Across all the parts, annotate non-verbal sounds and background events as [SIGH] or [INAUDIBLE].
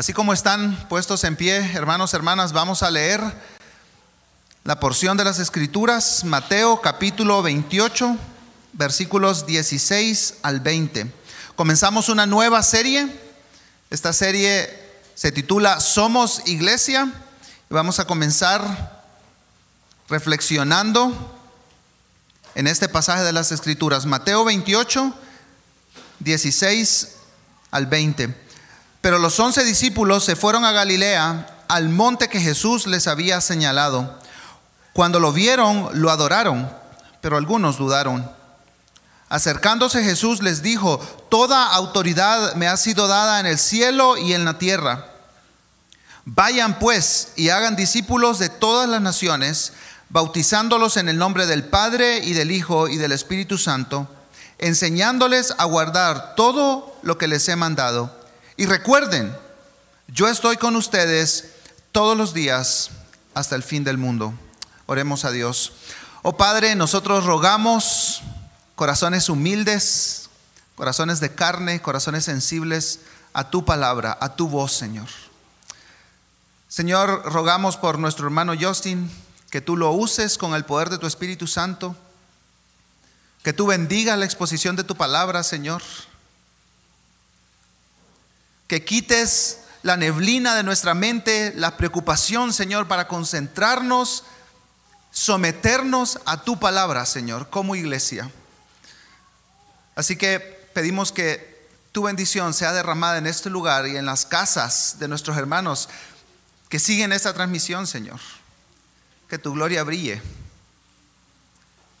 Así como están puestos en pie, hermanos, hermanas, vamos a leer la porción de las Escrituras, Mateo capítulo 28, versículos 16 al 20. Comenzamos una nueva serie. Esta serie se titula Somos Iglesia y vamos a comenzar reflexionando en este pasaje de las Escrituras, Mateo 28, 16 al 20. Pero los once discípulos se fueron a Galilea, al monte que Jesús les había señalado. Cuando lo vieron, lo adoraron, pero algunos dudaron. Acercándose Jesús les dijo, Toda autoridad me ha sido dada en el cielo y en la tierra. Vayan pues y hagan discípulos de todas las naciones, bautizándolos en el nombre del Padre y del Hijo y del Espíritu Santo, enseñándoles a guardar todo lo que les he mandado y recuerden, yo estoy con ustedes todos los días hasta el fin del mundo. Oremos a Dios. Oh Padre, nosotros rogamos corazones humildes, corazones de carne, corazones sensibles a tu palabra, a tu voz, Señor. Señor, rogamos por nuestro hermano Justin, que tú lo uses con el poder de tu Espíritu Santo, que tú bendiga la exposición de tu palabra, Señor que quites la neblina de nuestra mente, la preocupación, Señor, para concentrarnos, someternos a tu palabra, Señor, como iglesia. Así que pedimos que tu bendición sea derramada en este lugar y en las casas de nuestros hermanos que siguen esta transmisión, Señor. Que tu gloria brille.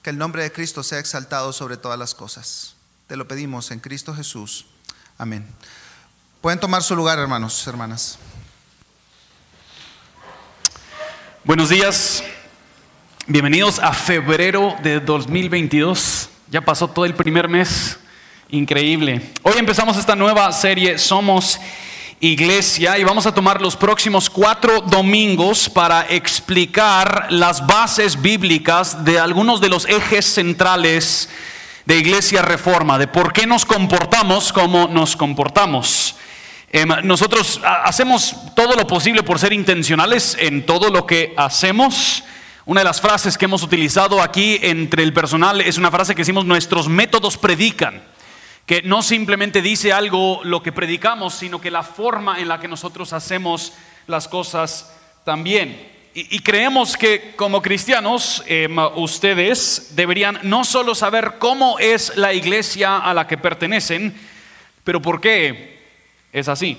Que el nombre de Cristo sea exaltado sobre todas las cosas. Te lo pedimos en Cristo Jesús. Amén. Pueden tomar su lugar, hermanos, hermanas. Buenos días, bienvenidos a febrero de 2022. Ya pasó todo el primer mes, increíble. Hoy empezamos esta nueva serie, Somos Iglesia, y vamos a tomar los próximos cuatro domingos para explicar las bases bíblicas de algunos de los ejes centrales de Iglesia Reforma, de por qué nos comportamos como nos comportamos. Em, nosotros hacemos todo lo posible por ser intencionales en todo lo que hacemos. Una de las frases que hemos utilizado aquí entre el personal es una frase que decimos nuestros métodos predican, que no simplemente dice algo lo que predicamos, sino que la forma en la que nosotros hacemos las cosas también. Y, creemos que como cristianos em, ustedes deberían no solo saber cómo es la iglesia a la que pertenecen, pero por qué es así.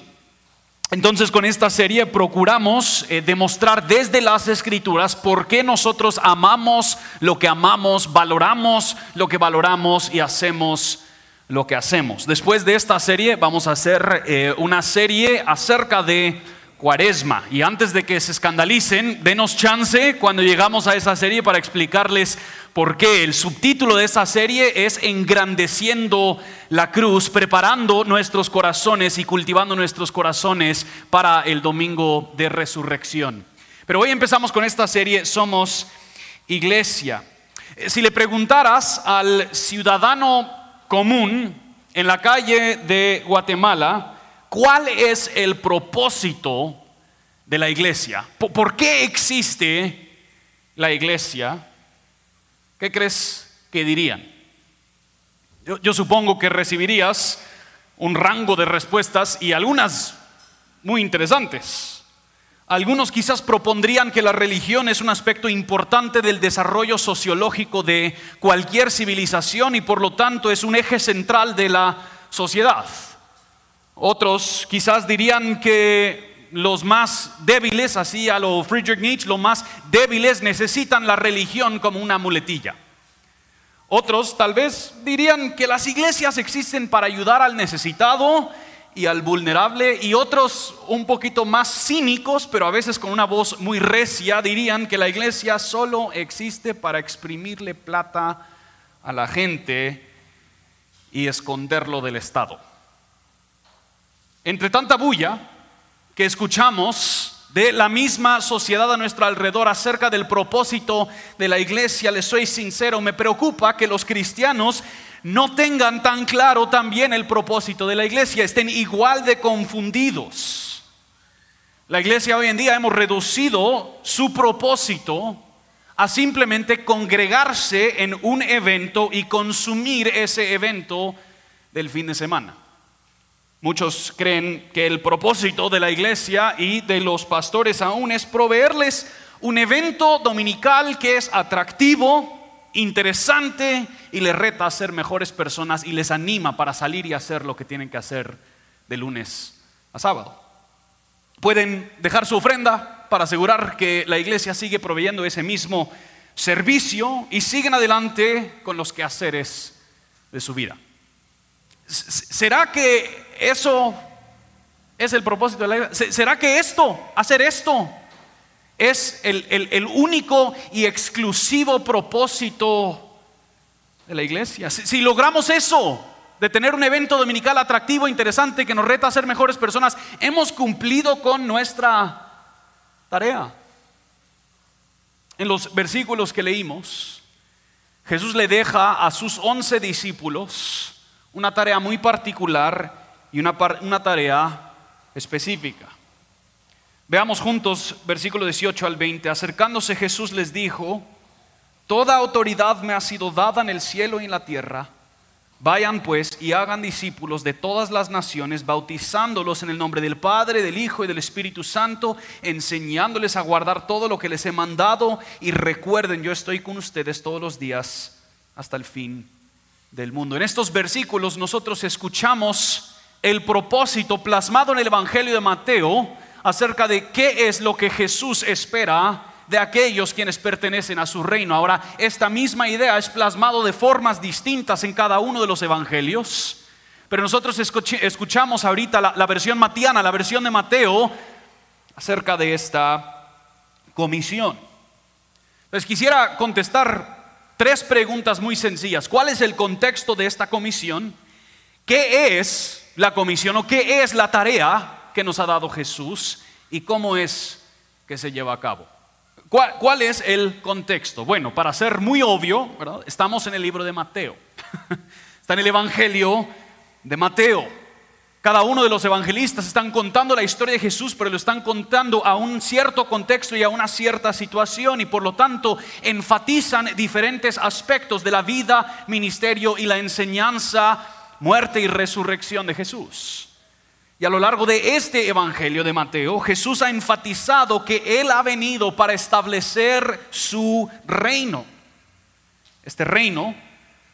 Entonces con esta serie procuramos eh, demostrar desde las escrituras por qué nosotros amamos lo que amamos, valoramos lo que valoramos y hacemos lo que hacemos. Después de esta serie vamos a hacer eh, una serie acerca de cuaresma. Y antes de que se escandalicen, denos chance cuando llegamos a esa serie para explicarles por qué. El subtítulo de esa serie es Engrandeciendo la cruz, preparando nuestros corazones y cultivando nuestros corazones para el domingo de resurrección. Pero hoy empezamos con esta serie, Somos Iglesia. Eh, si le preguntaras al ciudadano común en la calle de Guatemala, ¿Cuál es el propósito de la iglesia? ¿Por qué existe la iglesia? ¿Qué crees que dirían? Yo, supongo que recibirías un rango de respuestas y algunas muy interesantes. Algunos quizás propondrían que la religión es un aspecto importante del desarrollo sociológico de cualquier civilización y por lo tanto es un eje central de la sociedad. Otros quizás dirían que los más débiles, así a lo Friedrich Nietzsche, los más débiles necesitan la religión como una muletilla. Otros tal vez dirían que las iglesias existen para ayudar al necesitado y al vulnerable y otros un poquito más cínicos, pero a veces con una voz muy recia, dirían que la iglesia solo existe para exprimirle plata a la gente y esconderlo del Estado. Entre tanta bulla que escuchamos de la misma sociedad a nuestro alrededor acerca del propósito de la iglesia, les soy sincero, me preocupa que los cristianos no tengan tan claro también el propósito de la iglesia, estén igual de confundidos. La iglesia hoy en día hemos reducido su propósito a simplemente congregarse en un evento y consumir ese evento del fin de semana. Muchos creen que el propósito de la iglesia y de los pastores aún es proveerles un evento dominical que es atractivo, interesante y les reta a ser mejores personas y les anima para salir y hacer lo que tienen que hacer de lunes a sábado. Pueden dejar su ofrenda para asegurar que la iglesia sigue proveyendo ese mismo servicio y siguen adelante con los quehaceres de su vida. ¿Será que eso es el propósito de la iglesia? ¿Será que esto, hacer esto, es el, único y exclusivo propósito de la iglesia? Si, logramos eso, de tener un evento dominical atractivo, interesante, que nos reta a ser mejores personas, hemos cumplido con nuestra tarea. En los versículos que leímos, Jesús le deja a sus once discípulos una tarea muy particular y una, una tarea específica. Veamos juntos versículo 18 al 20. Acercándose Jesús les dijo, Toda autoridad me ha sido dada en el cielo y en la tierra. Vayan pues y hagan discípulos de todas las naciones, bautizándolos en el nombre del Padre, del Hijo y del Espíritu Santo, enseñándoles a guardar todo lo que les he mandado. Y recuerden, yo estoy con ustedes todos los días hasta el fin del mundo. En estos versículos nosotros escuchamos el propósito plasmado en el Evangelio de Mateo acerca de qué es lo que Jesús espera de aquellos quienes pertenecen a su reino. Ahora, esta misma idea es plasmado de formas distintas en cada uno de los evangelios, pero nosotros escuchamos ahorita la, la versión matiana, la versión de Mateo, acerca de esta comisión. Entonces quisiera contestar tres preguntas muy sencillas. ¿Cuál es el contexto de esta comisión? ¿Qué es la comisión o qué es la tarea que nos ha dado Jesús y cómo es que se lleva a cabo? ¿Cuál, es el contexto? Bueno, para ser muy obvio, estamos en el libro de Mateo. [LAUGHS] Está en el Evangelio de Mateo. Cada uno de los evangelistas están contando la historia de Jesús, pero lo están contando a un cierto contexto y a una cierta situación y por lo tanto enfatizan diferentes aspectos de la vida, ministerio y la enseñanza, muerte y resurrección de Jesús. Y a lo largo de este Evangelio de Mateo, Jesús ha enfatizado que Él ha venido para establecer su reino. Este reino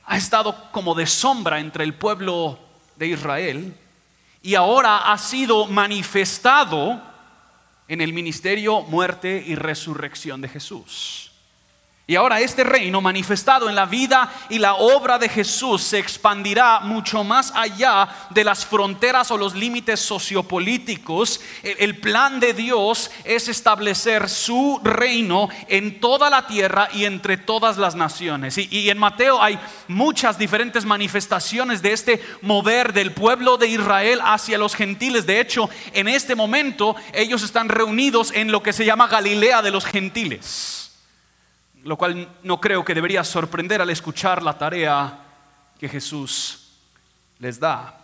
ha estado como de sombra entre el pueblo de Israel y ahora ha sido manifestado en el ministerio, muerte y resurrección de Jesús. Y ahora este reino manifestado en la vida y la obra de Jesús se expandirá mucho más allá de las fronteras o los límites sociopolíticos. El plan de Dios es establecer su reino en toda la tierra y entre todas las naciones. Y, en Mateo hay muchas diferentes manifestaciones de este mover del pueblo de Israel hacia los gentiles. De hecho, en este momento ellos están reunidos en lo que se llama Galilea de los gentiles lo cual no creo que debería sorprender al escuchar la tarea que Jesús les da.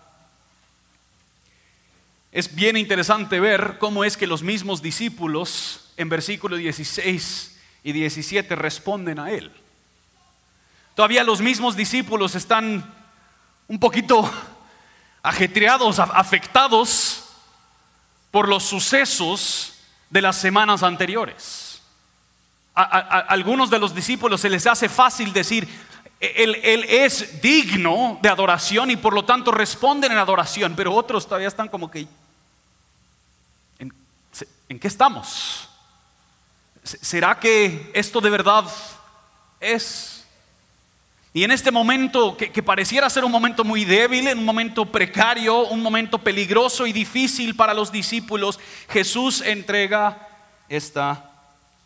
Es bien interesante ver cómo es que los mismos discípulos en versículos 16 y 17 responden a él. Todavía los mismos discípulos están un poquito ajetreados, afectados por los sucesos de las semanas anteriores a, algunos de los discípulos se les hace fácil decir, él, es digno de adoración y por lo tanto responden en adoración, pero otros todavía están como que, ¿en, ¿en qué estamos? ¿Será que esto de verdad es? Y en este momento que, que, pareciera ser un momento muy débil, un momento precario, un momento peligroso y difícil para los discípulos, Jesús entrega esta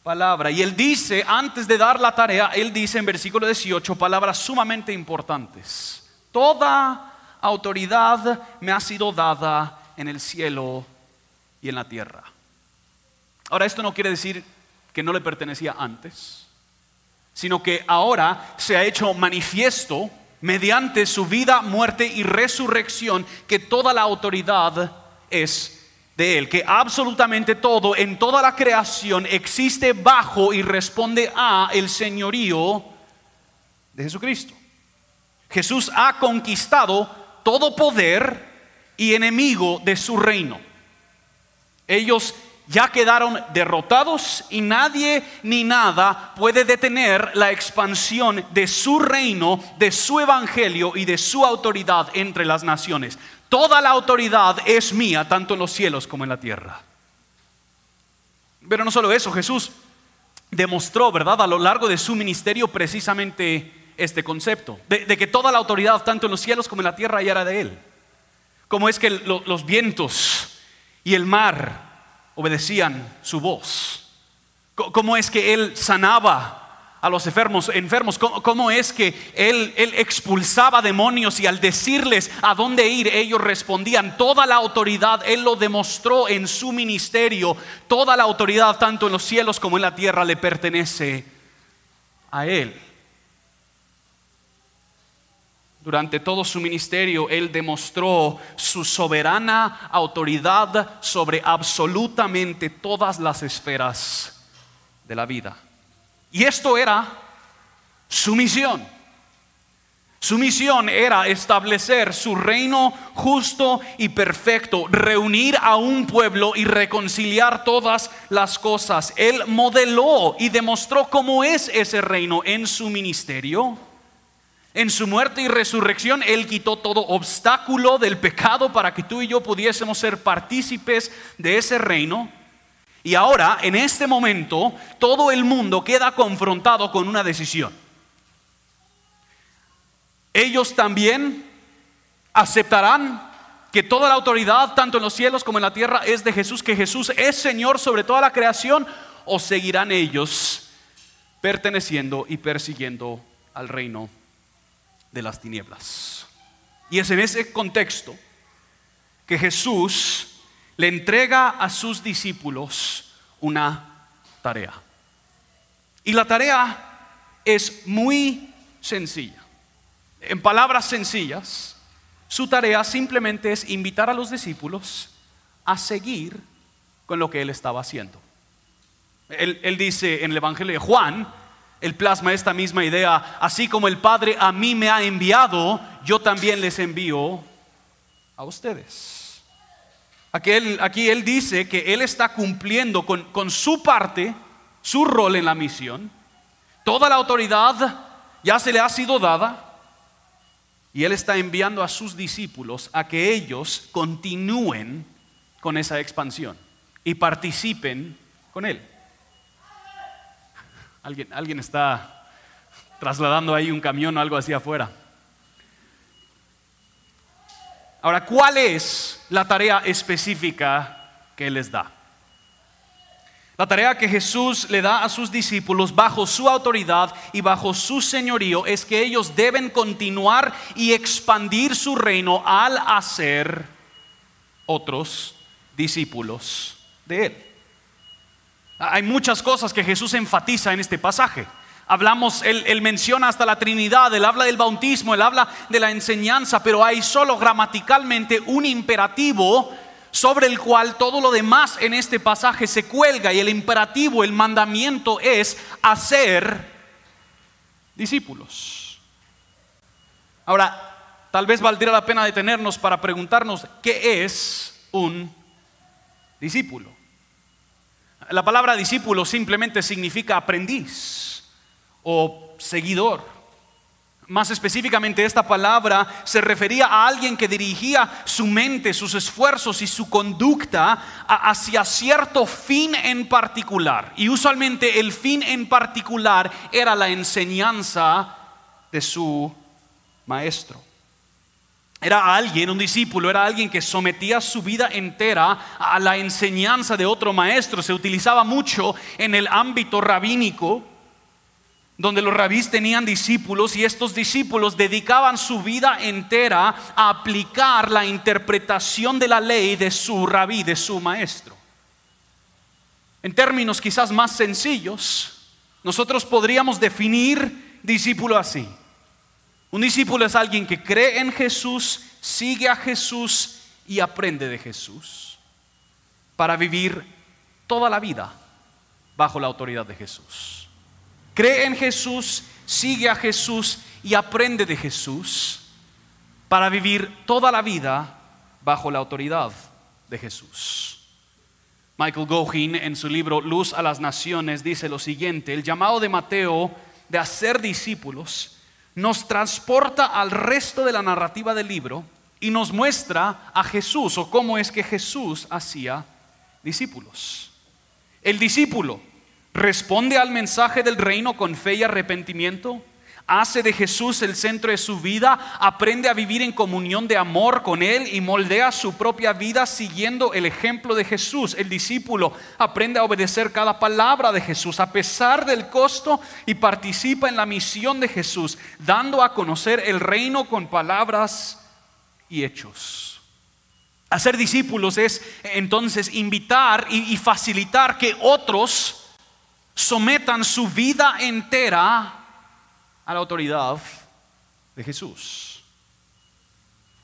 palabra. Y él dice, antes de dar la tarea, él dice en versículo 18 palabras sumamente importantes. Toda autoridad me ha sido dada en el cielo y en la tierra. Ahora, esto no quiere decir que no le pertenecía antes, sino que ahora se ha hecho manifiesto mediante su vida, muerte y resurrección que toda la autoridad es de Él, que absolutamente todo en toda la creación existe bajo y responde a el señorío de Jesucristo. Jesús ha conquistado todo poder y enemigo de su reino. Ellos ya quedaron derrotados y nadie ni nada puede detener la expansión de su reino, de su evangelio y de su autoridad entre las naciones. Toda la autoridad es mía, tanto en los cielos como en la tierra. Pero no solo eso, Jesús demostró, ¿verdad?, a lo largo de su ministerio precisamente este concepto, de, que toda la autoridad, tanto en los cielos como en la tierra, ya era de Él. Como es que los vientos y el mar obedecían su voz. ¿Cómo es que él sanaba a los enfermos? enfermos? ¿Cómo, es que él, él expulsaba demonios y al decirles a dónde ir, ellos respondían? Toda la autoridad, él lo demostró en su ministerio. Toda la autoridad, tanto en los cielos como en la tierra, le pertenece a él. Durante todo su ministerio, Él demostró su soberana autoridad sobre absolutamente todas las esferas de la vida. Y esto era su misión. Su misión era establecer su reino justo y perfecto, reunir a un pueblo y reconciliar todas las cosas. Él modeló y demostró cómo es ese reino en su ministerio en su muerte y resurrección, Él quitó todo obstáculo del pecado para que tú y yo pudiésemos ser partícipes de ese reino. Y ahora, en este momento, todo el mundo queda confrontado con una decisión. Ellos también aceptarán que toda la autoridad, tanto en los cielos como en la tierra, es de Jesús, que Jesús es Señor sobre toda la creación, o seguirán ellos perteneciendo y persiguiendo al reino de las tinieblas. Y es en ese contexto que Jesús le entrega a sus discípulos una tarea. Y la tarea es muy sencilla. En palabras sencillas, su tarea simplemente es invitar a los discípulos a seguir con lo que él estaba haciendo. Él, dice en el Evangelio de Juan, él plasma esta misma idea, así como el Padre a mí me ha enviado, yo también les envío a ustedes. Aquí él, dice que Él está cumpliendo con, con su parte, su rol en la misión. Toda la autoridad ya se le ha sido dada y Él está enviando a sus discípulos a que ellos continúen con esa expansión y participen con Él. Alguien, está trasladando ahí un camión o algo así afuera. Ahora, ¿cuál es la tarea específica que les da? La tarea que Jesús le da a sus discípulos bajo su autoridad y bajo su señorío es que ellos deben continuar y expandir su reino al hacer otros discípulos de Él. Hay muchas cosas que Jesús enfatiza en este pasaje. Hablamos, él, menciona hasta la Trinidad, él habla del bautismo, él habla de la enseñanza, pero hay solo gramaticalmente un imperativo sobre el cual todo lo demás en este pasaje se cuelga y el imperativo, el mandamiento es hacer discípulos. Ahora, tal vez valdría la pena detenernos para preguntarnos qué es un discípulo. La palabra discípulo simplemente significa aprendiz o seguidor. Más específicamente, esta palabra se refería a alguien que dirigía su mente, sus esfuerzos y su conducta hacia cierto fin en particular. Y usualmente el fin en particular era la enseñanza de su maestro. Era alguien, un discípulo, era alguien que sometía su vida entera a la enseñanza de otro maestro. Se utilizaba mucho en el ámbito rabínico, donde los rabís tenían discípulos y estos discípulos dedicaban su vida entera a aplicar la interpretación de la ley de su rabí, de su maestro. En términos quizás más sencillos, nosotros podríamos definir discípulo así. Un discípulo es alguien que cree en Jesús, sigue a Jesús y aprende de Jesús. para vivir toda la vida bajo la autoridad de Jesús. Cree en Jesús, sigue a Jesús y aprende de Jesús para vivir toda la vida bajo la autoridad de Jesús. Michael Gohin en su libro Luz a las Naciones dice lo siguiente, el llamado de Mateo de hacer discípulos nos transporta al resto de la narrativa del libro y nos muestra a Jesús o cómo es que Jesús hacía discípulos. El discípulo responde al mensaje del reino con fe y arrepentimiento hace de Jesús el centro de su vida, aprende a vivir en comunión de amor con Él y moldea su propia vida siguiendo el ejemplo de Jesús. El discípulo aprende a obedecer cada palabra de Jesús a pesar del costo y participa en la misión de Jesús, dando a conocer el reino con palabras y hechos. Hacer discípulos es entonces invitar y, facilitar que otros sometan su vida entera a la autoridad de Jesús.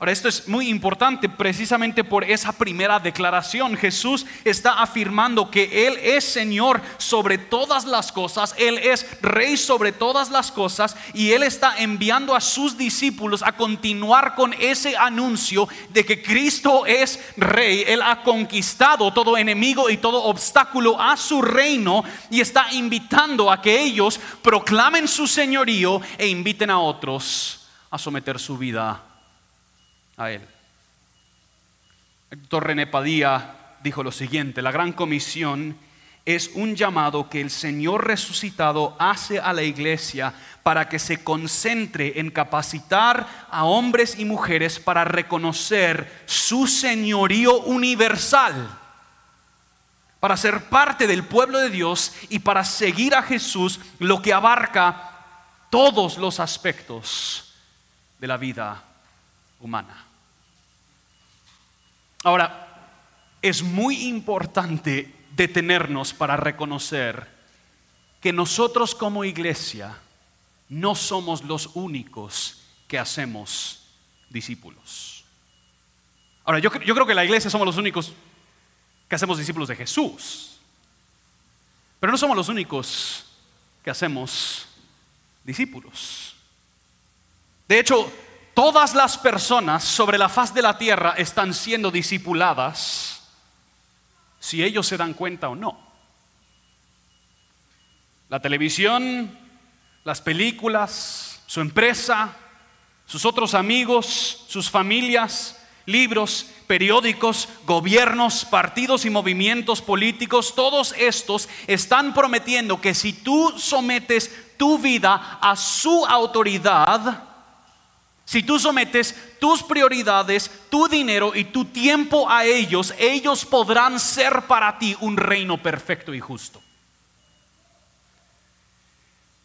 Ahora, esto es muy importante precisamente por esa primera declaración. Jesús está afirmando que Él es Señor sobre todas las cosas, Él es Rey sobre todas las cosas y Él está enviando a sus discípulos a continuar con ese anuncio de que Cristo es Rey. Él ha conquistado todo enemigo y todo obstáculo a su reino y está invitando a que ellos proclamen su señorío e inviten a otros a someter su vida a él. René Padilla dijo lo siguiente, la gran comisión es un llamado que el Señor resucitado hace a la iglesia para que se concentre en capacitar a hombres y mujeres para reconocer su señorío universal, para ser parte del pueblo de Dios y para seguir a Jesús, lo que abarca todos los aspectos de la vida humana. Ahora, es muy importante detenernos para reconocer que nosotros como iglesia no somos los únicos que hacemos discípulos. Ahora, yo, yo, creo que la iglesia somos los únicos que hacemos discípulos de Jesús, pero no somos los únicos que hacemos discípulos. De hecho, todas las personas sobre la faz de la tierra están siendo discipuladas si ellos se dan cuenta o no. La televisión, las películas, su empresa, sus otros amigos, sus familias, libros, periódicos, gobiernos, partidos y movimientos políticos, todos estos están prometiendo que si tú sometes tu vida a su autoridad, si tú sometes tus prioridades, tu dinero y tu tiempo a ellos, ellos podrán ser para ti un reino perfecto y justo.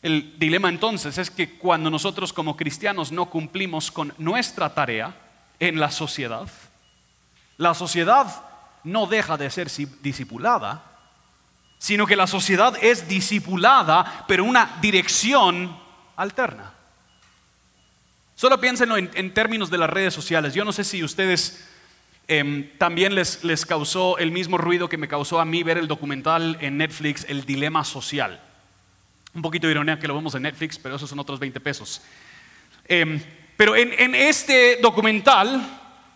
El dilema entonces es que cuando nosotros como cristianos no cumplimos con nuestra tarea en la sociedad, la sociedad no deja de ser discipulada, sino que la sociedad es discipulada, pero una dirección alterna. Solo piénsenlo en, términos de las redes sociales. Yo no sé si ustedes em, también les, les causó el mismo ruido que me causó a mí ver el documental en Netflix, El Dilema Social. Un poquito de ironía que lo vemos en Netflix, pero esos son otros 20 pesos. Em, pero en, en este documental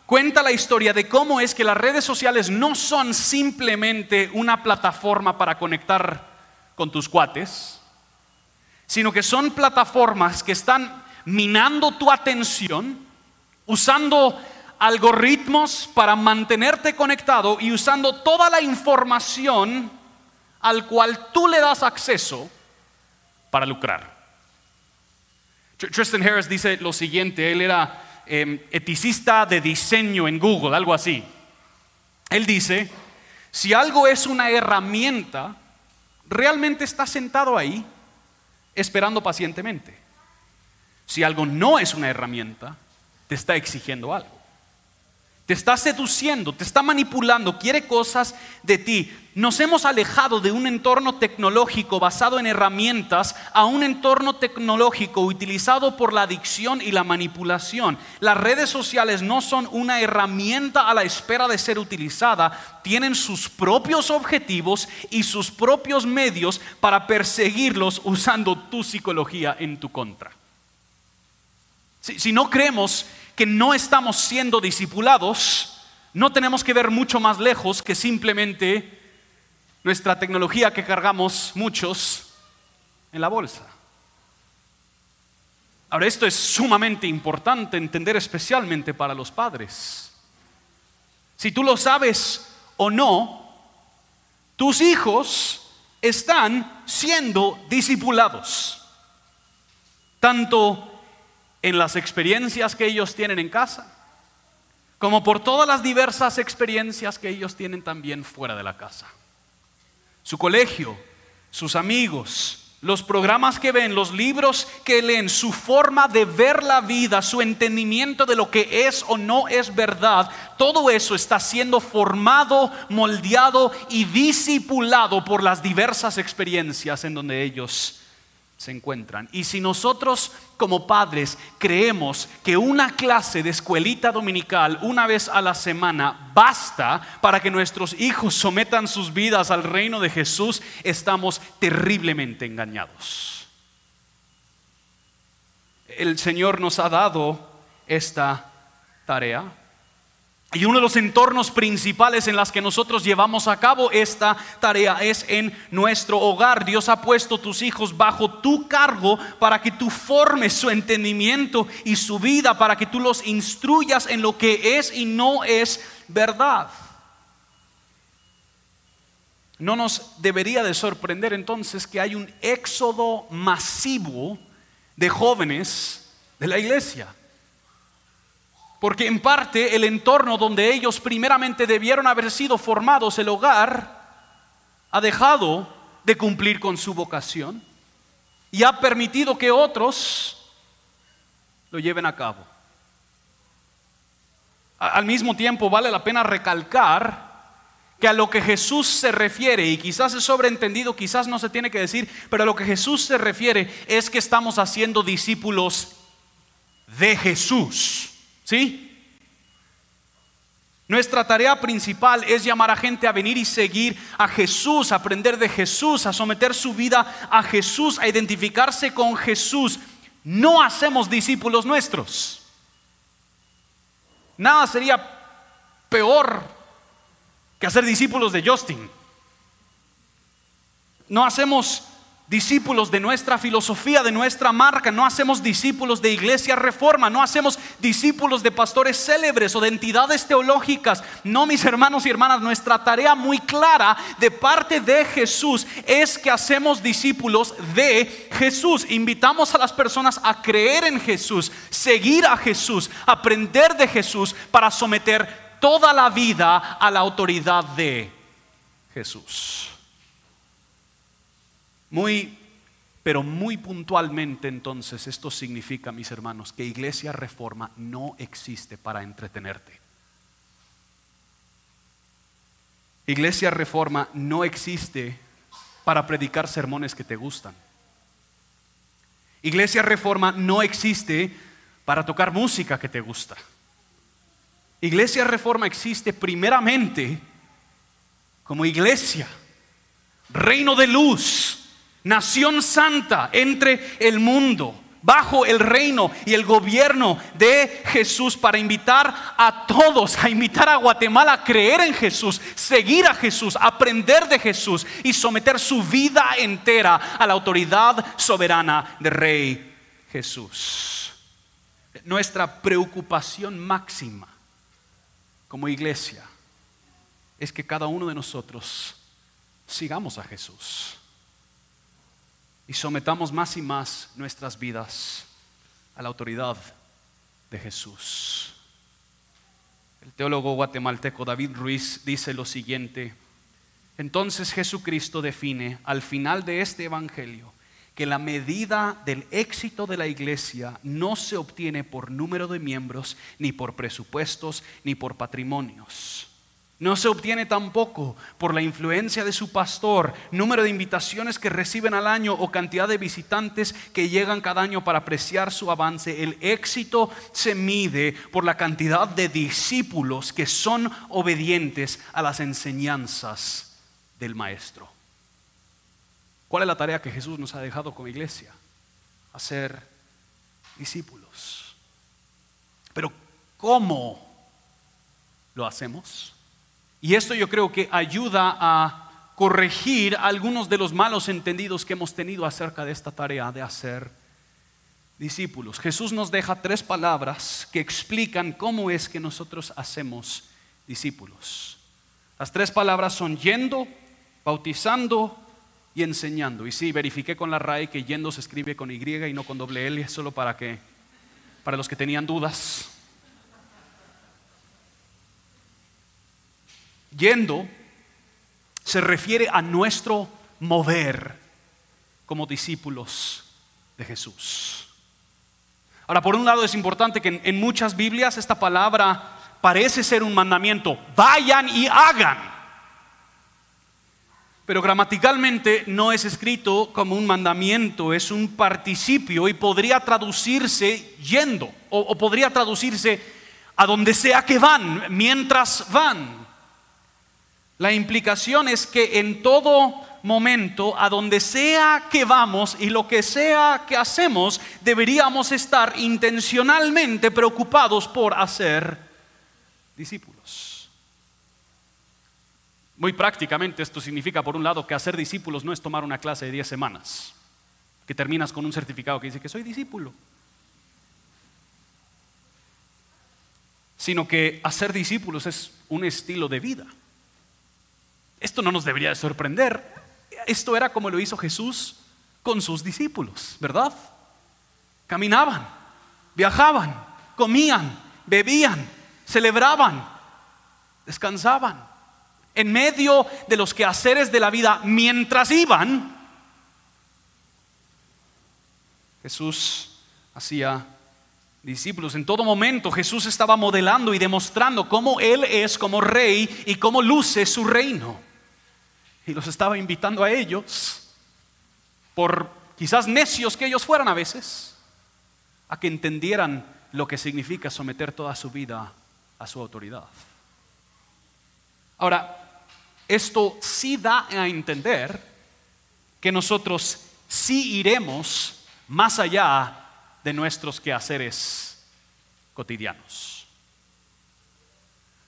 cuenta la historia de cómo es que las redes sociales no son simplemente una plataforma para conectar con tus cuates, sino que son plataformas que están minando tu atención, usando algoritmos para mantenerte conectado y usando toda la información al cual tú le das acceso para lucrar. Tristan Harris dice lo siguiente, él era em, eticista de diseño en Google, algo así. Él dice, si algo es una herramienta, realmente está sentado ahí esperando pacientemente. Si algo no es una herramienta, te está exigiendo algo. te está seduciendo, te está manipulando, quiere cosas de ti. Nos hemos alejado de un entorno tecnológico basado en herramientas a un entorno tecnológico utilizado por la adicción y la manipulación. Las redes sociales no son una herramienta a la espera de ser utilizada, tienen sus propios objetivos y sus propios medios para perseguirlos usando tu psicología en tu contra. Si, no creemos que no estamos siendo discipulados, no tenemos que ver mucho más lejos que simplemente nuestra tecnología que cargamos muchos en la bolsa. Ahora, esto es sumamente importante entender especialmente para los padres. Si tú lo sabes o no, tus hijos están siendo discipulados, tanto en las experiencias que ellos tienen en casa, como por todas las diversas experiencias que ellos tienen también fuera de la casa. Su colegio, sus amigos, los programas que ven, los libros que leen, su forma de ver la vida, su entendimiento de lo que es o no es verdad, todo eso está siendo formado, moldeado y discipulado por las diversas experiencias en donde ellos se encuentran. Y si nosotros como padres creemos que una clase de escuelita dominical una vez a la semana basta para que nuestros hijos sometan sus vidas al reino de Jesús, estamos terriblemente engañados. El Señor nos ha dado esta tarea y uno de los entornos principales en las que nosotros llevamos a cabo esta tarea es en nuestro hogar. Dios ha puesto tus hijos bajo tu cargo para que tú formes su entendimiento y su vida, para que tú los instruyas en lo que es y no es verdad. No nos debería de sorprender entonces que hay un éxodo masivo de jóvenes de la iglesia. Porque en parte el entorno donde ellos primeramente debieron haber sido formados, el hogar, ha dejado de cumplir con su vocación y ha permitido que otros lo lleven a cabo. Al mismo tiempo vale la pena recalcar que a lo que Jesús se refiere, y quizás es sobreentendido, quizás no se tiene que decir, pero a lo que Jesús se refiere es que estamos haciendo discípulos de Jesús. ¿Sí? Nuestra tarea principal es llamar a gente a venir y seguir a Jesús, a aprender de Jesús, a someter su vida a Jesús, a identificarse con Jesús. No hacemos discípulos nuestros. Nada sería peor que hacer discípulos de Justin. No hacemos discípulos de nuestra filosofía, de nuestra marca, no hacemos discípulos de iglesia reforma, no hacemos discípulos de pastores célebres o de entidades teológicas. No, mis hermanos y hermanas, nuestra tarea muy clara de parte de Jesús es que hacemos discípulos de Jesús. Invitamos a las personas a creer en Jesús, seguir a Jesús, aprender de Jesús para someter toda la vida a la autoridad de Jesús. Muy, pero muy puntualmente entonces esto significa, mis hermanos, que Iglesia Reforma no existe para entretenerte. Iglesia Reforma no existe para predicar sermones que te gustan. Iglesia Reforma no existe para tocar música que te gusta. Iglesia Reforma existe primeramente como iglesia, reino de luz, nación santa entre el mundo, bajo el reino y el gobierno de Jesús para invitar a todos, a invitar a Guatemala a creer en Jesús, seguir a Jesús, aprender de Jesús y someter su vida entera a la autoridad soberana del Rey Jesús. Nuestra preocupación máxima como iglesia es que cada uno de nosotros sigamos a Jesús y sometamos más y más nuestras vidas a la autoridad de Jesús. El teólogo guatemalteco David Ruiz dice lo siguiente, entonces Jesucristo define al final de este Evangelio que la medida del éxito de la iglesia no se obtiene por número de miembros, ni por presupuestos, ni por patrimonios. No se obtiene tampoco por la influencia de su pastor, número de invitaciones que reciben al año o cantidad de visitantes que llegan cada año para apreciar su avance. El éxito se mide por la cantidad de discípulos que son obedientes a las enseñanzas del maestro. ¿Cuál es la tarea que Jesús nos ha dejado como iglesia? Hacer discípulos. Pero ¿cómo lo hacemos? Y esto yo creo que ayuda a corregir algunos de los malos entendidos que hemos tenido acerca de esta tarea de hacer discípulos. Jesús nos deja tres palabras que explican cómo es que nosotros hacemos discípulos. Las tres palabras son yendo, bautizando y enseñando. Y sí, verifiqué con la RAE que yendo se escribe con Y y no con doble L, solo para que, para los que tenían dudas. Yendo se refiere a nuestro mover como discípulos de Jesús. Ahora, por un lado es importante que en muchas Biblias esta palabra parece ser un mandamiento, vayan y hagan. Pero gramaticalmente no es escrito como un mandamiento, es un participio y podría traducirse yendo o, podría traducirse a donde sea que van, mientras van. La implicación es que en todo momento, a donde sea que vamos y lo que sea que hacemos, deberíamos estar intencionalmente preocupados por hacer discípulos. Muy prácticamente esto significa, por un lado, que hacer discípulos no es tomar una clase de 10 semanas, que terminas con un certificado que dice que soy discípulo, sino que hacer discípulos es un estilo de vida. Esto no nos debería de sorprender. Esto era como lo hizo Jesús con sus discípulos, ¿verdad? Caminaban, viajaban, comían, bebían, celebraban, descansaban en medio de los quehaceres de la vida mientras iban, Jesús hacía discípulos. En todo momento Jesús estaba modelando y demostrando cómo Él es como rey y cómo luce su reino. Y los estaba invitando a ellos, por quizás necios que ellos fueran a veces, a que entendieran lo que significa someter toda su vida a su autoridad. Ahora, esto sí da a entender que nosotros sí iremos más allá de nuestros quehaceres cotidianos.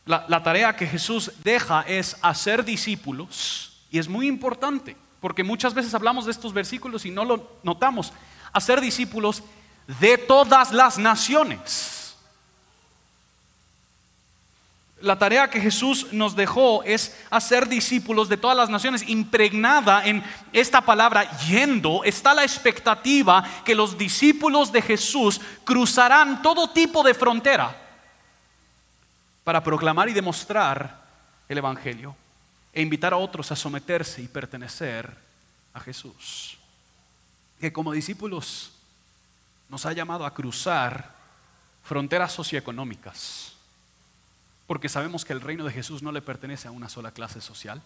La, la, tarea que Jesús deja es hacer discípulos y es muy importante porque muchas veces hablamos de estos versículos y no lo notamos. Hacer discípulos de todas las naciones la tarea que Jesús nos dejó es hacer discípulos de todas las naciones. Impregnada en esta palabra yendo está la expectativa que los discípulos de Jesús cruzarán todo tipo de frontera para proclamar y demostrar el Evangelio e invitar a otros a someterse y pertenecer a Jesús. Que como discípulos nos ha llamado a cruzar fronteras socioeconómicas porque sabemos que el reino de Jesús no le pertenece a una sola clase social.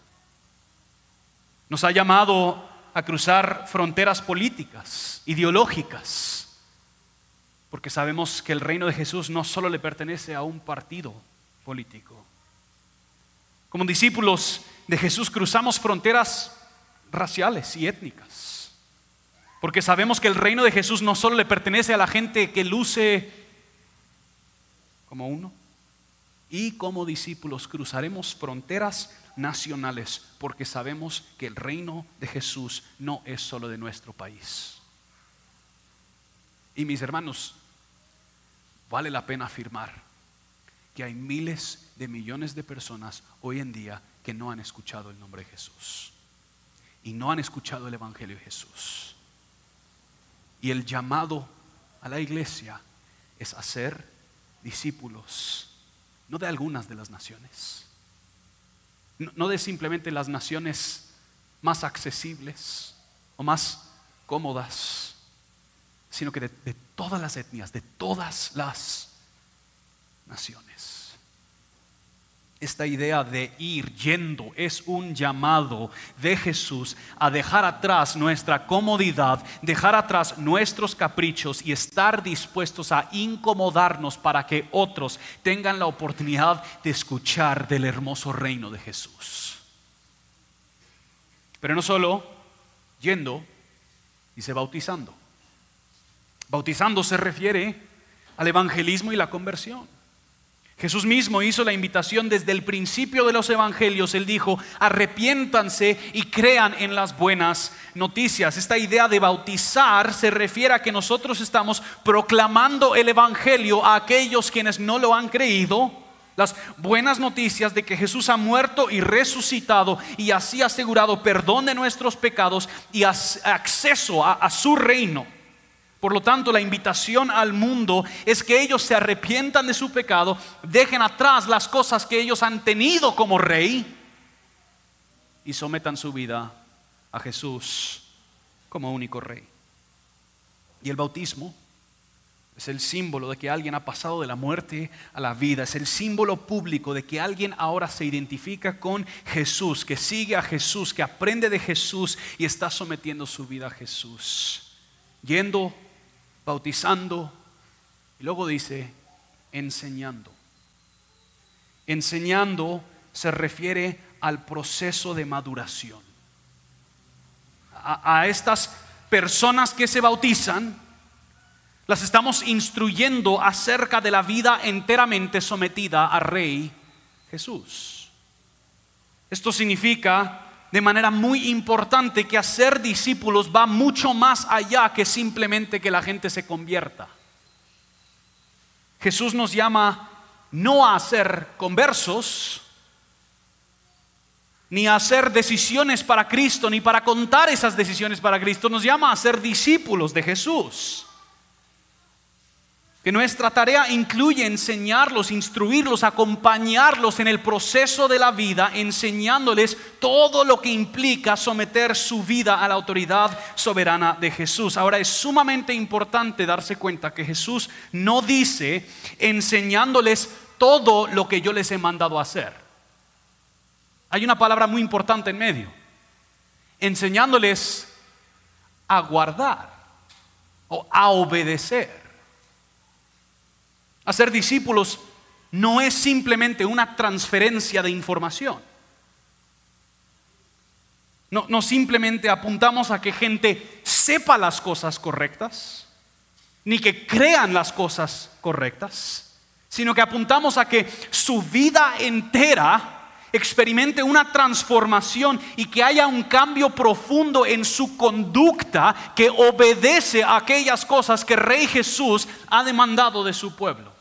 Nos ha llamado a cruzar fronteras políticas, ideológicas, porque sabemos que el reino de Jesús no solo le pertenece a un partido político. Como discípulos de Jesús cruzamos fronteras raciales y étnicas, porque sabemos que el reino de Jesús no solo le pertenece a la gente que luce como uno, y como discípulos cruzaremos fronteras nacionales porque sabemos que el reino de Jesús no es solo de nuestro país. Y mis hermanos, vale la pena afirmar que hay miles de millones de personas hoy en día que no han escuchado el nombre de Jesús y no han escuchado el Evangelio de Jesús. Y el llamado a la iglesia es hacer discípulos no de algunas de las naciones, no, de simplemente las naciones más accesibles o más cómodas, sino que de, de todas las etnias, de todas las naciones. Esta idea de ir yendo es un llamado de Jesús a dejar atrás nuestra comodidad, dejar atrás nuestros caprichos y estar dispuestos a incomodarnos para que otros tengan la oportunidad de escuchar del hermoso reino de Jesús. Pero no solo yendo, dice bautizando. Bautizando se refiere al evangelismo y la conversión. Jesús mismo hizo la invitación desde el principio de los evangelios. Él dijo, arrepiéntanse y crean en las buenas noticias. Esta idea de bautizar se refiere a que nosotros estamos proclamando el evangelio a aquellos quienes no lo han creído. Las buenas noticias de que Jesús ha muerto y resucitado y así asegurado perdón de nuestros pecados y acceso a, a su reino. Por lo tanto, la invitación al mundo es que ellos se arrepientan de su pecado, dejen atrás las cosas que ellos han tenido como rey y sometan su vida a Jesús como único rey. Y el bautismo es el símbolo de que alguien ha pasado de la muerte a la vida, es el símbolo público de que alguien ahora se identifica con Jesús, que sigue a Jesús, que aprende de Jesús y está sometiendo su vida a Jesús, yendo bautizando y luego dice enseñando. Enseñando se refiere al proceso de maduración. A, estas personas que se bautizan, las estamos instruyendo acerca de la vida enteramente sometida a Rey Jesús. Esto significa de manera muy importante que hacer discípulos va mucho más allá que simplemente que la gente se convierta. Jesús nos llama no a hacer conversos, ni a hacer decisiones para Cristo, ni para contar esas decisiones para Cristo, nos llama a ser discípulos de Jesús. Que nuestra tarea incluye enseñarlos, instruirlos, acompañarlos en el proceso de la vida, enseñándoles todo lo que implica someter su vida a la autoridad soberana de Jesús. Ahora es sumamente importante darse cuenta que Jesús no dice enseñándoles todo lo que yo les he mandado hacer. Hay una palabra muy importante en medio. Enseñándoles a guardar o a obedecer. Hacer discípulos no es simplemente una transferencia de información. No, simplemente apuntamos a que gente sepa las cosas correctas, ni que crean las cosas correctas, sino que apuntamos a que su vida entera experimente una transformación y que haya un cambio profundo en su conducta que obedece a aquellas cosas que Rey Jesús ha demandado de su pueblo.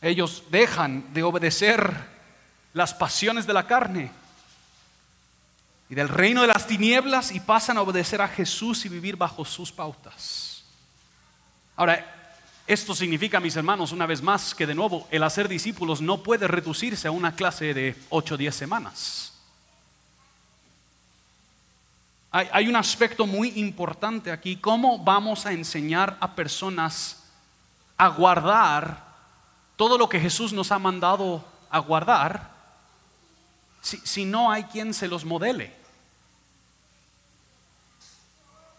Ellos dejan de obedecer las pasiones de la carne y del reino de las tinieblas y pasan a obedecer a Jesús y vivir bajo sus pautas. Ahora, esto significa, mis hermanos, una vez más, que de nuevo el hacer discípulos no puede reducirse a una clase de 8 o 10 semanas. Hay, un aspecto muy importante aquí, cómo vamos a enseñar a personas a guardar todo lo que Jesús nos ha mandado a guardar si no hay quien se los modele.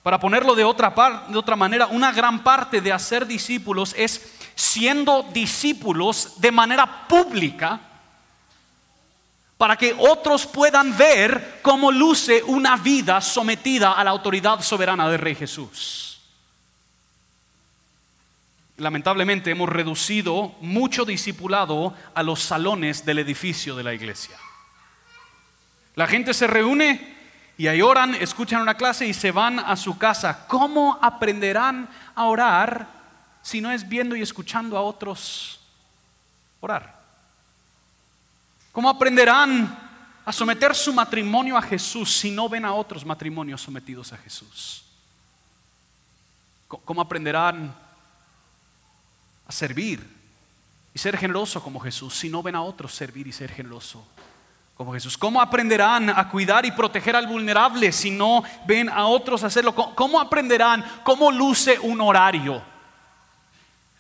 Para ponerlo de otra, de otra manera, una gran parte de hacer discípulos es siendo discípulos de manera pública para que otros puedan ver cómo luce una vida sometida a la autoridad soberana del Rey Jesús lamentablemente hemos reducido mucho discipulado a los salones del edificio de la iglesia. La gente se reúne y ahí oran, escuchan una clase y se van a su casa. ¿Cómo aprenderán a orar si no es viendo y escuchando a otros orar? ¿Cómo aprenderán a someter su matrimonio a Jesús si no ven a otros matrimonios sometidos a Jesús? ¿Cómo aprenderán a servir y ser generoso como Jesús si no ven a otros servir y ser generoso como Jesús? ¿Cómo aprenderán a cuidar y proteger al vulnerable si no ven a otros hacerlo? ¿Cómo aprenderán cómo luce un horario?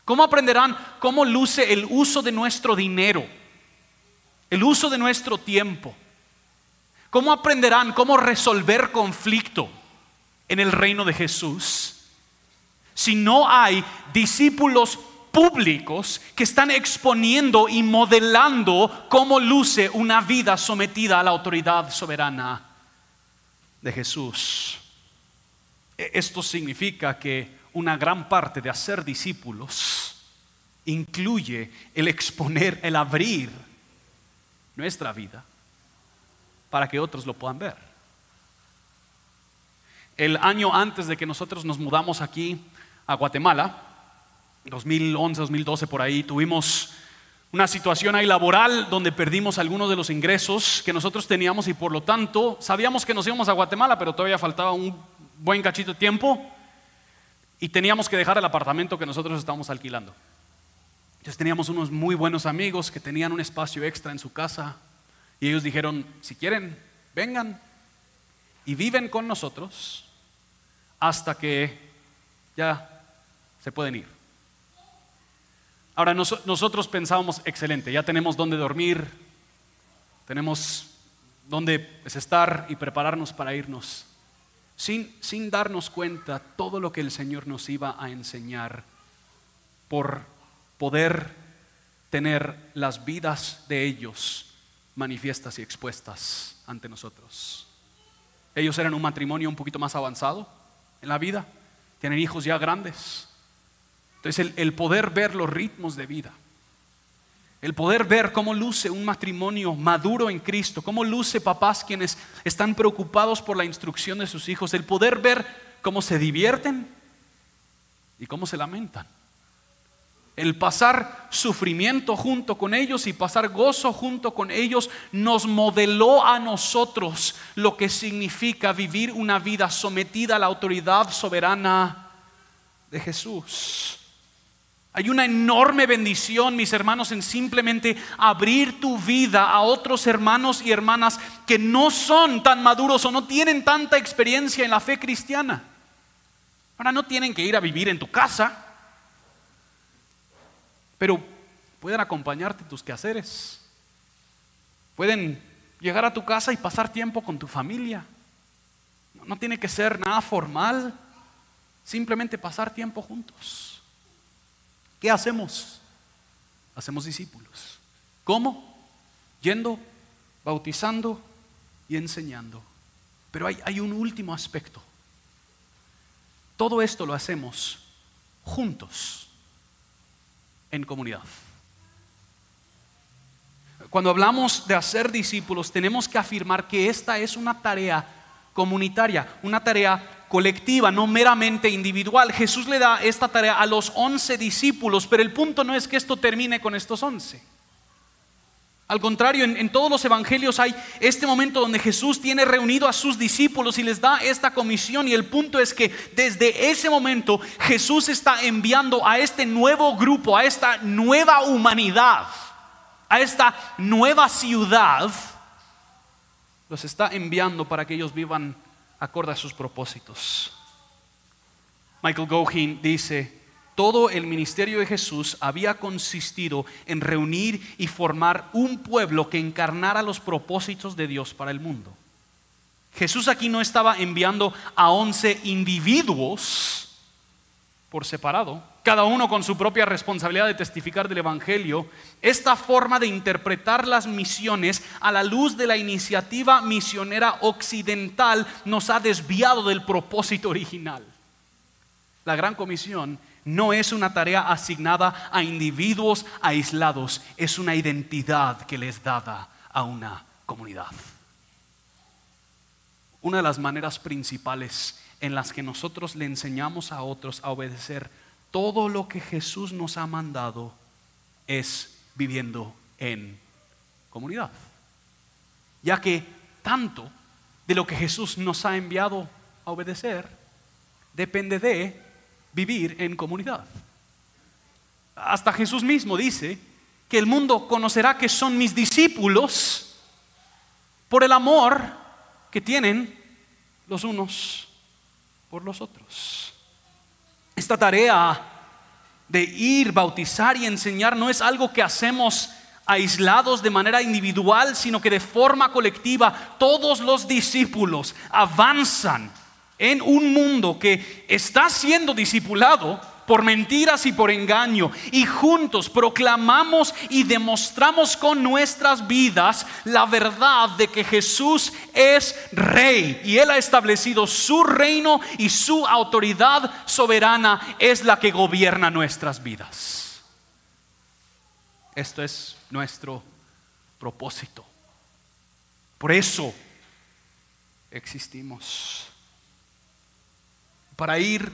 ¿Cómo aprenderán cómo luce el uso de nuestro dinero? El uso de nuestro tiempo. ¿Cómo aprenderán cómo resolver conflicto en el reino de Jesús? Si no hay discípulos públicos que están exponiendo y modelando cómo luce una vida sometida a la autoridad soberana de Jesús. E, esto significa que una gran parte de hacer discípulos incluye el exponer, el abrir nuestra vida para que otros lo puedan ver. El año antes de que nosotros nos mudamos aquí a Guatemala, 2011, 2012 por ahí, tuvimos una situación ahí laboral donde perdimos algunos de los ingresos que nosotros teníamos y por lo tanto sabíamos que nos íbamos a Guatemala, pero todavía faltaba un buen cachito de tiempo y teníamos que dejar el apartamento que nosotros estábamos alquilando. Entonces teníamos unos muy buenos amigos que tenían un espacio extra en su casa y ellos dijeron, si quieren, vengan y viven con nosotros hasta que ya se pueden ir. Ahora nosotros pensábamos, excelente, ya tenemos dónde dormir, tenemos dónde estar y prepararnos para irnos, sin, sin darnos cuenta todo lo que el Señor nos iba a enseñar por poder tener las vidas de ellos manifiestas y expuestas ante nosotros. Ellos eran un matrimonio un poquito más avanzado en la vida, tienen hijos ya grandes, entonces el, poder ver los ritmos de vida, el poder ver cómo luce un matrimonio maduro en Cristo, cómo luce papás quienes están preocupados por la instrucción de sus hijos, el poder ver cómo se divierten y cómo se lamentan. El pasar sufrimiento junto con ellos y pasar gozo junto con ellos nos modeló a nosotros lo que significa vivir una vida sometida a la autoridad soberana de Jesús. Hay una enorme bendición, mis hermanos, en simplemente abrir tu vida a otros hermanos y hermanas que no son tan maduros o no tienen tanta experiencia en la fe cristiana. Ahora no tienen que ir a vivir en tu casa, pero pueden acompañarte en tus quehaceres. Pueden llegar a tu casa y pasar tiempo con tu familia. No tiene que ser nada formal, simplemente pasar tiempo juntos. ¿Qué hacemos? Hacemos discípulos. ¿Cómo? Yendo, bautizando y enseñando. Pero hay, un último aspecto. Todo esto lo hacemos juntos, en comunidad. Cuando hablamos de hacer discípulos, tenemos que afirmar que esta es una tarea comunitaria, una tarea colectiva, no meramente individual. Jesús le da esta tarea a los once discípulos, pero el punto no es que esto termine con estos once. Al contrario, en, en, todos los evangelios hay este momento donde Jesús tiene reunido a sus discípulos y les da esta comisión y el punto es que desde ese momento Jesús está enviando a este nuevo grupo, a esta nueva humanidad, a esta nueva ciudad, los está enviando para que ellos vivan acorde a sus propósitos. Michael Gohin dice, todo el ministerio de Jesús había consistido en reunir y formar un pueblo que encarnara los propósitos de Dios para el mundo. Jesús aquí no estaba enviando a once individuos por separado, cada uno con su propia responsabilidad de testificar del Evangelio, esta forma de interpretar las misiones a la luz de la iniciativa misionera occidental nos ha desviado del propósito original. La gran comisión no es una tarea asignada a individuos aislados, es una identidad que les dada a una comunidad. Una de las maneras principales en las que nosotros le enseñamos a otros a obedecer todo lo que Jesús nos ha mandado es viviendo en comunidad. Ya que tanto de lo que Jesús nos ha enviado a obedecer depende de vivir en comunidad. Hasta Jesús mismo dice que el mundo conocerá que son mis discípulos por el amor que tienen los unos por los otros. Esta tarea de ir, bautizar y enseñar no es algo que hacemos aislados de manera individual, sino que de forma colectiva todos los discípulos avanzan en un mundo que está siendo discipulado por mentiras y por engaño, y juntos proclamamos y demostramos con nuestras vidas la verdad de que Jesús es rey y Él ha establecido su reino y su autoridad soberana es la que gobierna nuestras vidas. Esto es nuestro propósito. Por eso existimos. Para ir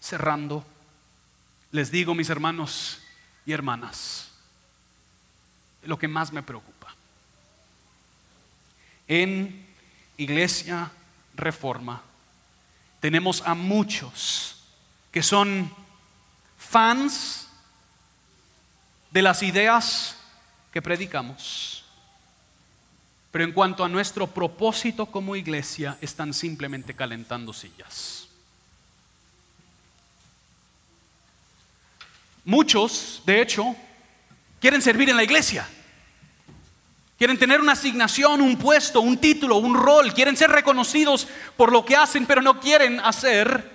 cerrando, les digo, mis hermanos y hermanas, lo que más me preocupa. En Iglesia Reforma tenemos a muchos que son fans de las ideas que predicamos. Pero en cuanto a nuestro propósito como iglesia, están simplemente calentando sillas. Muchos, de hecho, quieren servir en la iglesia. Quieren tener una asignación, un puesto, un título, un rol. Quieren ser reconocidos por lo que hacen, pero no quieren hacer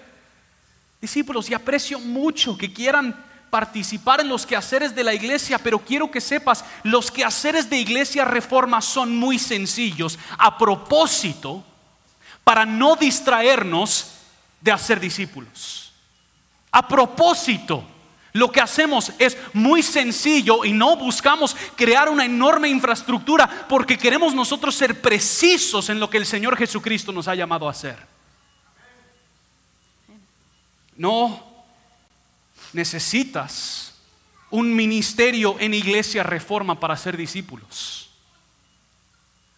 discípulos. Y aprecio mucho que quieran participar en los quehaceres de la iglesia, pero quiero que sepas, los quehaceres de iglesia reforma son muy sencillos. A propósito, para no distraernos de hacer discípulos. A propósito lo que hacemos es muy sencillo y no buscamos crear una enorme infraestructura porque queremos nosotros ser precisos en lo que el Señor Jesucristo nos ha llamado a hacer. No necesitas un ministerio en iglesia reforma para ser discípulos.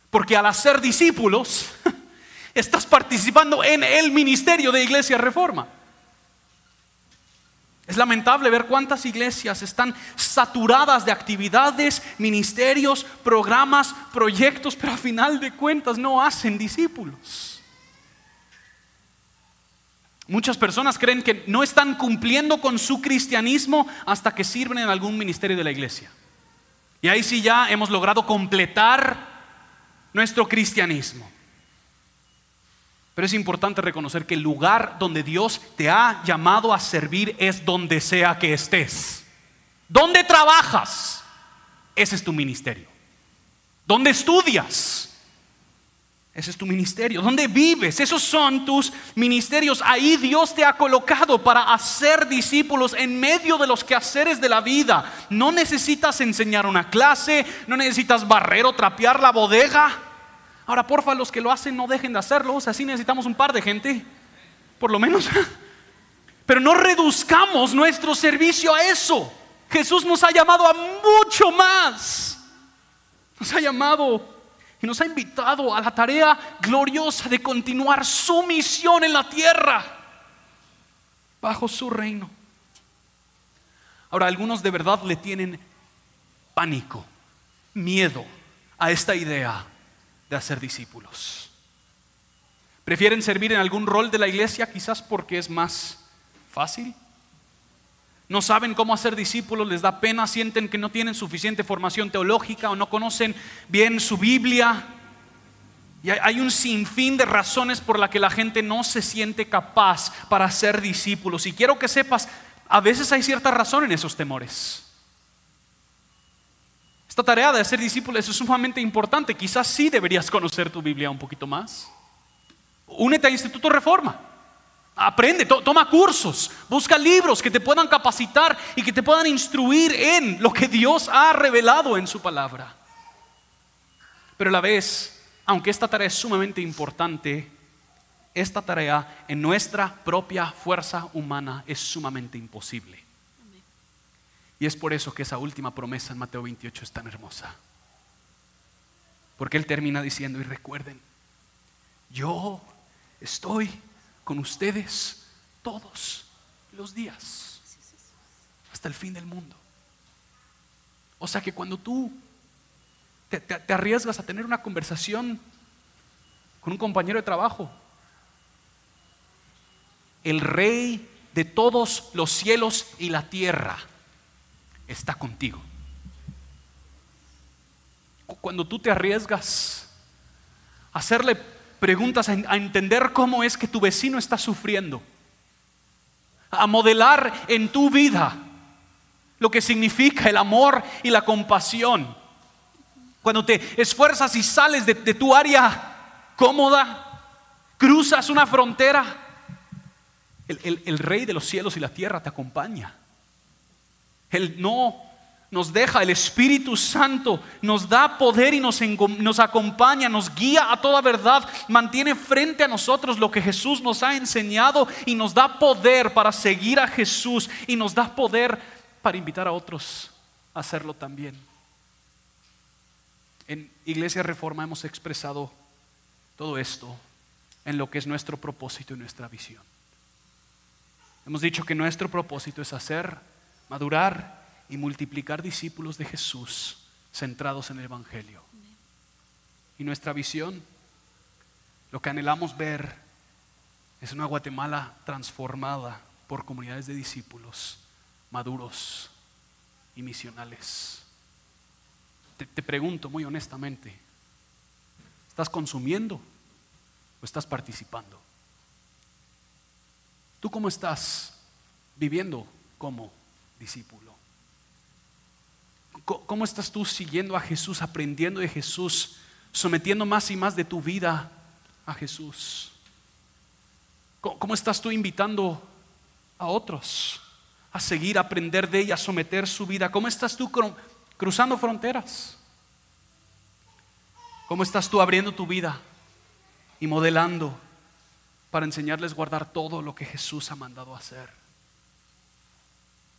Porque al hacer discípulos, [LAUGHS] estás participando en el ministerio de iglesia reforma. Es lamentable ver cuántas iglesias están saturadas de actividades, ministerios, programas, proyectos, pero a final de cuentas no hacen discípulos. Muchas personas creen que no están cumpliendo con su cristianismo hasta que sirven en algún ministerio de la iglesia. Y ahí sí ya hemos logrado completar nuestro cristianismo. Pero es importante reconocer que el lugar donde Dios te ha llamado a servir es donde sea que estés. ¿Dónde trabajas? Ese es tu ministerio. ¿Dónde estudias? Ese es tu ministerio. ¿Dónde vives? Esos son tus ministerios. Ahí Dios te ha colocado para hacer discípulos en medio de los quehaceres de la vida. No necesitas enseñar una clase, no necesitas barrer o trapear la bodega. Ahora, porfa, los que lo hacen no dejen de hacerlo. O sea, sí necesitamos un par de gente, por lo menos. [LAUGHS] Pero no reduzcamos nuestro servicio a eso. Jesús nos ha llamado a mucho más. Nos ha llamado y nos ha invitado a la tarea gloriosa de continuar su misión en la tierra bajo su reino. Ahora, algunos de verdad le tienen pánico, miedo a esta idea de hacer discípulos. ¿Prefieren servir en algún rol de la iglesia quizás porque es más fácil? No saben cómo hacer discípulos, les da pena, sienten que no tienen suficiente formación teológica o no conocen bien su Biblia. Y hay un sinfín de razones por las que la gente no se siente capaz para ser discípulos. Y quiero que sepas, a veces hay cierta razón en esos temores. Esta tarea de ser discípulos es sumamente importante. Quizás sí deberías conocer tu Biblia un poquito más. Únete a Instituto Reforma. Aprende, toma cursos, busca libros que te puedan capacitar y que te puedan instruir en lo que Dios ha revelado en su palabra. Pero a la vez, aunque esta tarea es sumamente importante, esta tarea en nuestra propia fuerza humana es sumamente imposible. Y es por eso que esa última promesa en Mateo 28 es tan hermosa. Porque Él termina diciendo, y recuerden, yo estoy con ustedes todos los días, hasta el fin del mundo. O sea que cuando tú te, te arriesgas a tener una conversación con un compañero de trabajo. El rey de todos los cielos y la tierra está contigo. Cuando tú te arriesgas a hacerle preguntas, a entender cómo es que tu vecino está sufriendo, a modelar en tu vida lo que significa el amor y la compasión. Cuando te esfuerzas y sales de, tu área cómoda, cruzas una frontera, el, el rey de los cielos y la tierra te acompaña. Él no nos deja, el Espíritu Santo nos da poder y nos, nos, acompaña, nos guía a toda verdad, mantiene frente a nosotros lo que Jesús nos ha enseñado y nos da poder para seguir a Jesús y nos da poder para invitar a otros a hacerlo también. En Iglesia Reforma hemos expresado todo esto en lo que es nuestro propósito y nuestra visión. Hemos dicho que nuestro propósito es hacer madurar y multiplicar discípulos de Jesús centrados en el Evangelio. Y nuestra visión, lo que anhelamos ver, es una Guatemala transformada por comunidades de discípulos maduros y misionales. Te, te pregunto muy honestamente, ¿estás consumiendo o estás participando? ¿Tú cómo estás viviendo como discípulo? ¿Cómo estás tú siguiendo a Jesús, aprendiendo de Jesús, sometiendo más y más de tu vida a Jesús? ¿Cómo estás tú invitando a otros a seguir, a aprender de ella, a someter su vida? ¿Cómo estás tú cruzando fronteras? ¿Cómo estás tú abriendo tu vida y modelando para enseñarles a guardar todo lo que Jesús ha mandado hacer?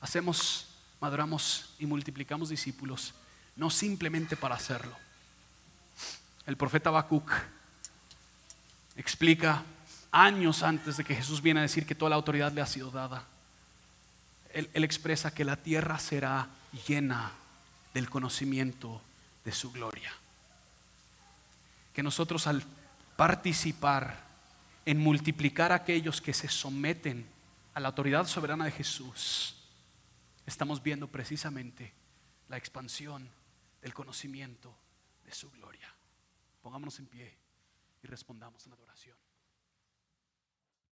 Hacemos maduramos y multiplicamos discípulos, no simplemente para hacerlo. El profeta Habacuc explica años antes de que Jesús viene a decir que toda la autoridad le ha sido dada. Él, él expresa que la tierra será llena del conocimiento de su gloria. Que nosotros al participar en multiplicar a aquellos que se someten a la autoridad soberana de Jesús, estamos viendo precisamente la expansión del conocimiento de su gloria. Pongámonos en pie y respondamos en adoración.